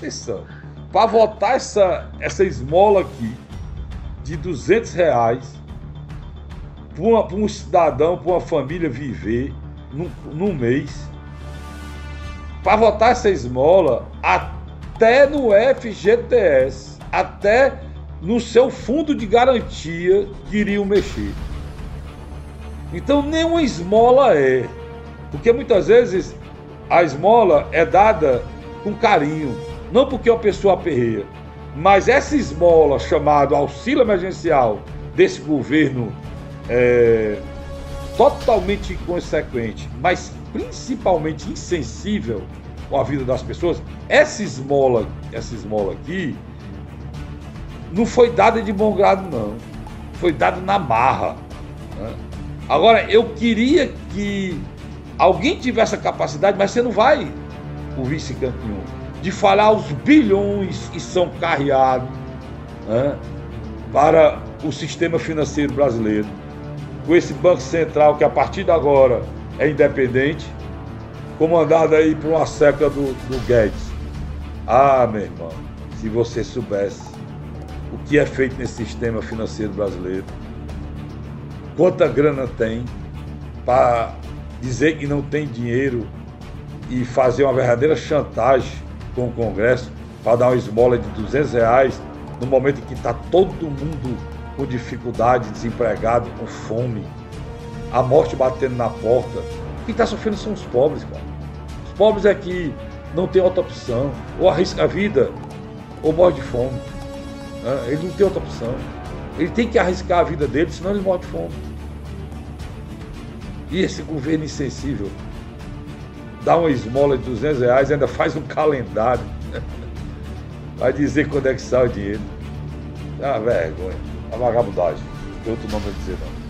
atenção, para votar essa, essa esmola aqui de 200 reais para um cidadão, para uma família viver num, num mês, para votar essa esmola até no FGTS, até no seu fundo de garantia queriam mexer. Então nenhuma esmola é. Porque muitas vezes a esmola é dada com carinho, não porque uma pessoa aperreia, mas essa esmola chamada auxílio emergencial desse governo é, totalmente inconsequente, mas principalmente insensível com a vida das pessoas, essa esmola, essa esmola aqui não foi dada de bom grado, não. Foi dada na marra. Né? Agora, eu queria que alguém tivesse a capacidade, mas você não vai, o vice-campeão, de falar os bilhões que são carreados né, para o sistema financeiro brasileiro. Com esse Banco Central que a partir de agora é independente, comandado aí por uma século do, do Guedes. Ah, meu irmão, se você soubesse o que é feito nesse sistema financeiro brasileiro, quanta grana tem para dizer que não tem dinheiro e fazer uma verdadeira chantagem com o Congresso para dar uma esmola de 200 reais no momento em que está todo mundo com dificuldade, desempregado, com fome, a morte batendo na porta. Quem está sofrendo são os pobres, cara. Os pobres é que não tem outra opção, ou arrisca a vida, ou morre de fome. Né? Ele não tem outra opção. Ele tem que arriscar a vida dele, senão ele morre de fome. E esse governo insensível dá uma esmola de 200 reais, ainda faz um calendário. Vai dizer quando é que sai o dinheiro. É uma vergonha. Uma vagabundagem. Tem outro nome a dizer não.